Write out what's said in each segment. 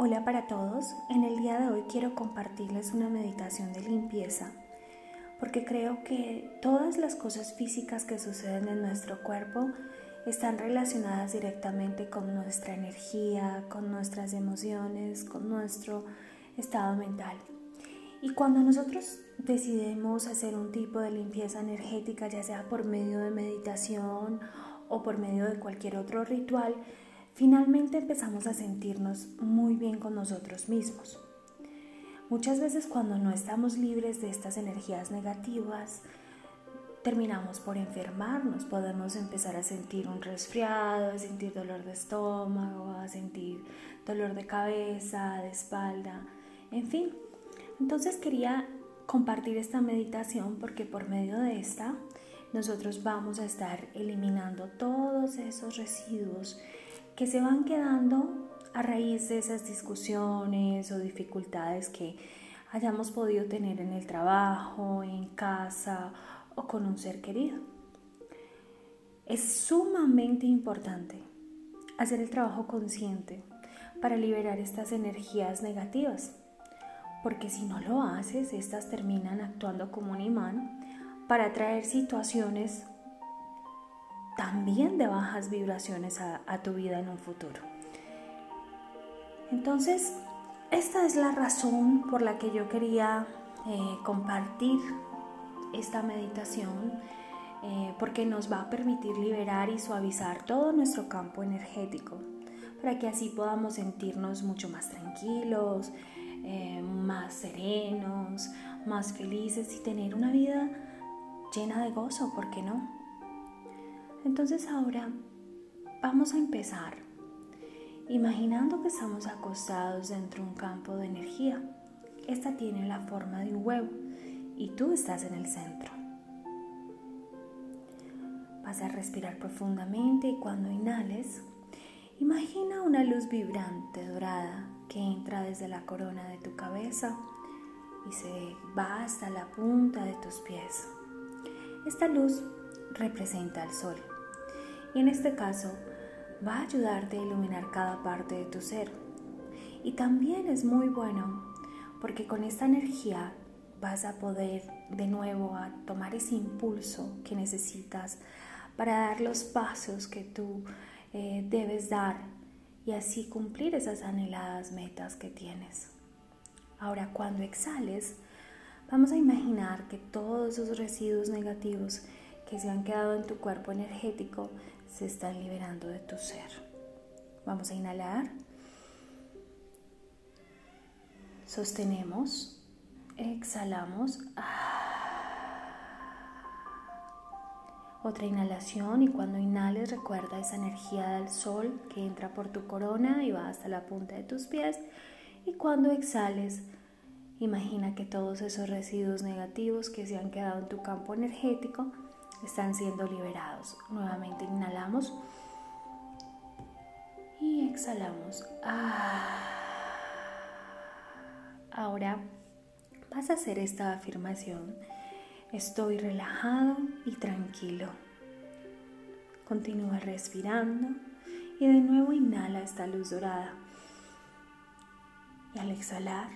Hola para todos, en el día de hoy quiero compartirles una meditación de limpieza porque creo que todas las cosas físicas que suceden en nuestro cuerpo están relacionadas directamente con nuestra energía, con nuestras emociones, con nuestro estado mental. Y cuando nosotros decidimos hacer un tipo de limpieza energética, ya sea por medio de meditación o por medio de cualquier otro ritual, finalmente empezamos a sentirnos muy bien con nosotros mismos. Muchas veces cuando no estamos libres de estas energías negativas, terminamos por enfermarnos, podemos empezar a sentir un resfriado, a sentir dolor de estómago, a sentir dolor de cabeza, de espalda, en fin. Entonces quería compartir esta meditación porque por medio de esta nosotros vamos a estar eliminando todos esos residuos que se van quedando a raíz de esas discusiones o dificultades que hayamos podido tener en el trabajo, en casa o con un ser querido. Es sumamente importante hacer el trabajo consciente para liberar estas energías negativas, porque si no lo haces, estas terminan actuando como un imán para atraer situaciones también de bajas vibraciones a, tu vida en un futuro. Entonces, esta es la razón por la que yo quería eh, compartir esta meditación, eh, porque nos va a permitir liberar y suavizar todo nuestro campo energético, para que así podamos sentirnos mucho más tranquilos, eh, más serenos, más felices y tener una vida llena de gozo, ¿por qué no? Entonces ahora vamos a empezar imaginando que estamos acostados dentro de un campo de energía. Esta tiene la forma de un huevo y tú estás en el centro. Vas a respirar profundamente y cuando inhales, imagina una luz vibrante dorada que entra desde la corona de tu cabeza y se va hasta la punta de tus pies. Esta luz representa al sol y en este caso va a ayudarte a iluminar cada parte de tu ser. Y también es muy bueno porque con esta energía vas a poder de nuevo a tomar ese impulso que necesitas para dar los pasos que tú eh, debes dar y así cumplir esas anheladas metas que tienes. Ahora cuando exhales, vamos a imaginar que todos esos residuos negativos que se han quedado en tu cuerpo energético se están liberando de tu ser. Vamos a inhalar. Sostenemos. Exhalamos. Otra inhalación y cuando inhales recuerda esa energía del sol que entra por tu corona y va hasta la punta de tus pies. Y cuando exhales, imagina que todos esos residuos negativos que se han quedado en tu campo energético están siendo liberados. Nuevamente inhalamos y exhalamos. Ah. Ahora vas a hacer esta afirmación. Estoy relajado y tranquilo. Continúa respirando y de nuevo inhala esta luz dorada. Y al exhalar,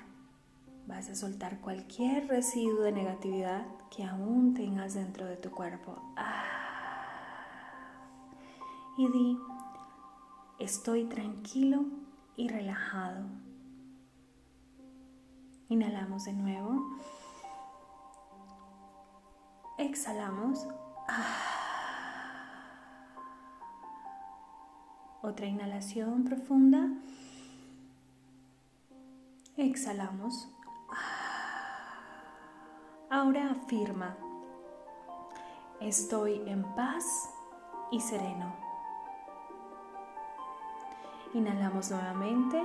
vas a soltar cualquier residuo de negatividad que aún tengas dentro de tu cuerpo. Ah. Y di, estoy tranquilo y relajado. Inhalamos de nuevo. Exhalamos. Ah. Otra inhalación profunda. Exhalamos. Ahora afirma, estoy en paz y sereno. Inhalamos nuevamente.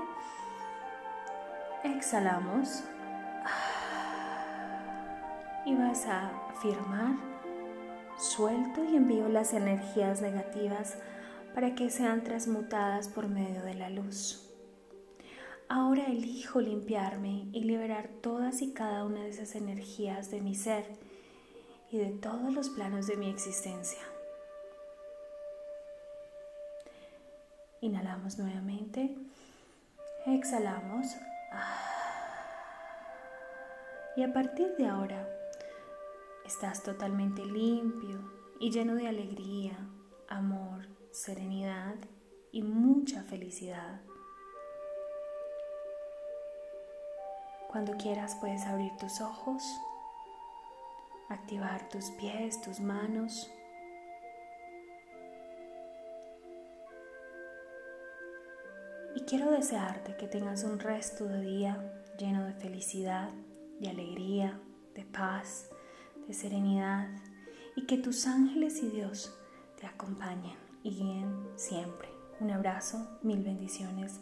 Exhalamos. Y vas a afirmar, suelto y envío las energías negativas para que sean transmutadas por medio de la luz. Ahora elijo limpiarme y liberar todas y cada una de esas energías de mi ser y de todos los planos de mi existencia. Inhalamos nuevamente, Exhalamos. Y a partir de ahora estás totalmente limpio y lleno de alegría, amor, serenidad y mucha felicidad. Cuando quieras puedes abrir tus ojos, activar tus pies, tus manos. Y quiero desearte que tengas un resto de día lleno de felicidad, de alegría, de paz, de serenidad y que tus ángeles y Dios te acompañen y guíen siempre. Un abrazo, mil bendiciones.